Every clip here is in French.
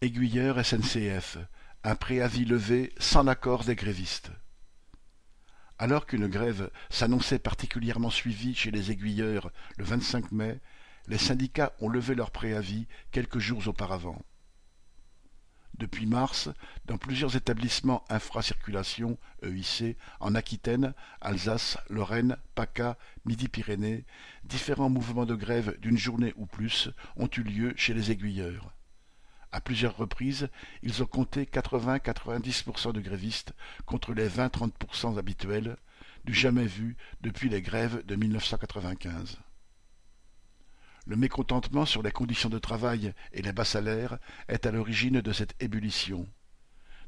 Aiguilleurs SNCF, un préavis levé sans l'accord des grévistes. Alors qu'une grève s'annonçait particulièrement suivie chez les aiguilleurs le 25 mai, les syndicats ont levé leur préavis quelques jours auparavant. Depuis mars, dans plusieurs établissements infracirculation EIC en Aquitaine, Alsace, Lorraine, PACA, Midi-Pyrénées, différents mouvements de grève d'une journée ou plus ont eu lieu chez les aiguilleurs. À plusieurs reprises, ils ont compté 80-90% de grévistes contre les 20-30% habituels, du jamais vu depuis les grèves de 1995. Le mécontentement sur les conditions de travail et les bas salaires est à l'origine de cette ébullition.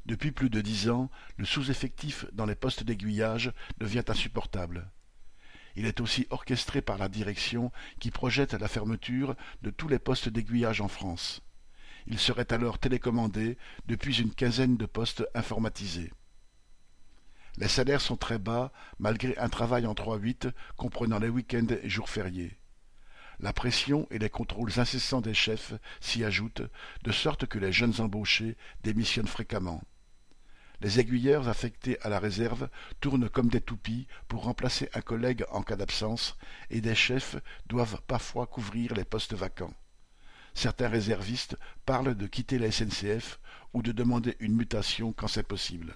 Depuis plus de dix ans, le sous-effectif dans les postes d'aiguillage devient insupportable. Il est aussi orchestré par la direction qui projette la fermeture de tous les postes d'aiguillage en France. Il serait alors télécommandé depuis une quinzaine de postes informatisés. Les salaires sont très bas malgré un travail en 3-8 comprenant les week-ends et jours fériés. La pression et les contrôles incessants des chefs s'y ajoutent, de sorte que les jeunes embauchés démissionnent fréquemment. Les aiguilleurs affectés à la réserve tournent comme des toupies pour remplacer un collègue en cas d'absence, et des chefs doivent parfois couvrir les postes vacants. Certains réservistes parlent de quitter la SNCF ou de demander une mutation quand c'est possible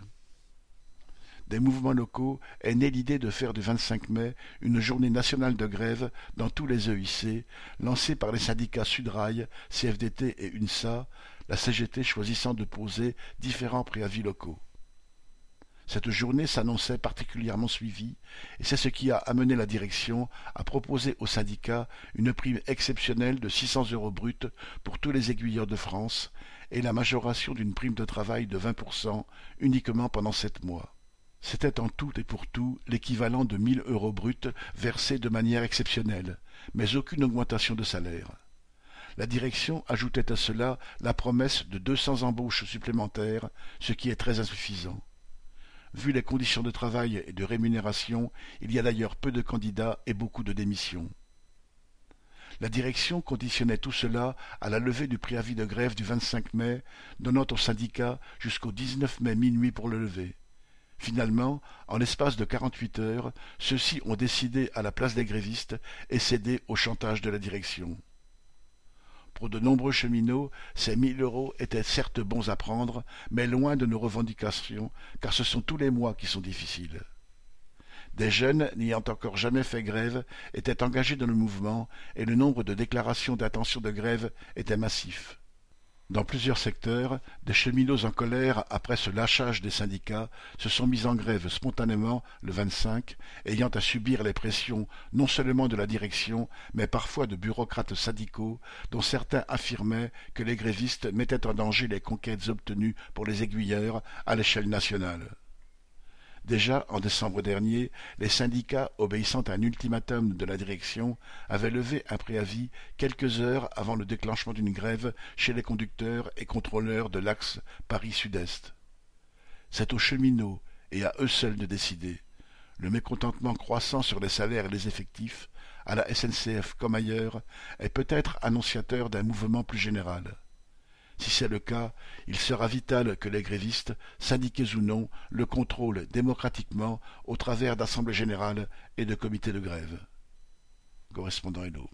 des mouvements locaux est née l'idée de faire du 25 mai une journée nationale de grève dans tous les EIC, lancée par les syndicats Sudrail, CFDT et UNSA, la CGT choisissant de poser différents préavis locaux. Cette journée s'annonçait particulièrement suivie, et c'est ce qui a amené la direction à proposer aux syndicats une prime exceptionnelle de 600 euros bruts pour tous les aiguilleurs de France et la majoration d'une prime de travail de 20% uniquement pendant sept mois. C'était en tout et pour tout l'équivalent de mille euros bruts versés de manière exceptionnelle, mais aucune augmentation de salaire. La direction ajoutait à cela la promesse de deux cents embauches supplémentaires, ce qui est très insuffisant. Vu les conditions de travail et de rémunération, il y a d'ailleurs peu de candidats et beaucoup de démissions. La direction conditionnait tout cela à la levée du préavis de grève du 25 mai, donnant aux syndicats jusqu'au 19 mai minuit pour le lever. Finalement, en l'espace de quarante-huit heures, ceux-ci ont décidé à la place des grévistes et cédé au chantage de la direction. Pour de nombreux cheminots, ces mille euros étaient certes bons à prendre, mais loin de nos revendications, car ce sont tous les mois qui sont difficiles. Des jeunes n'ayant encore jamais fait grève étaient engagés dans le mouvement et le nombre de déclarations d'intention de grève était massif. Dans plusieurs secteurs, des cheminots en colère après ce lâchage des syndicats se sont mis en grève spontanément le 25, ayant à subir les pressions non seulement de la direction, mais parfois de bureaucrates syndicaux, dont certains affirmaient que les grévistes mettaient en danger les conquêtes obtenues pour les aiguilleurs à l'échelle nationale. Déjà, en décembre dernier, les syndicats, obéissant à un ultimatum de la direction, avaient levé un préavis quelques heures avant le déclenchement d'une grève chez les conducteurs et contrôleurs de l'axe Paris-Sud-Est. C'est aux cheminots et à eux seuls de décider. Le mécontentement croissant sur les salaires et les effectifs, à la SNCF comme ailleurs, est peut-être annonciateur d'un mouvement plus général. Si c'est le cas, il sera vital que les grévistes, syndiqués ou non, le contrôlent démocratiquement au travers d'assemblées générales et de comités de grève. Correspondant Hello.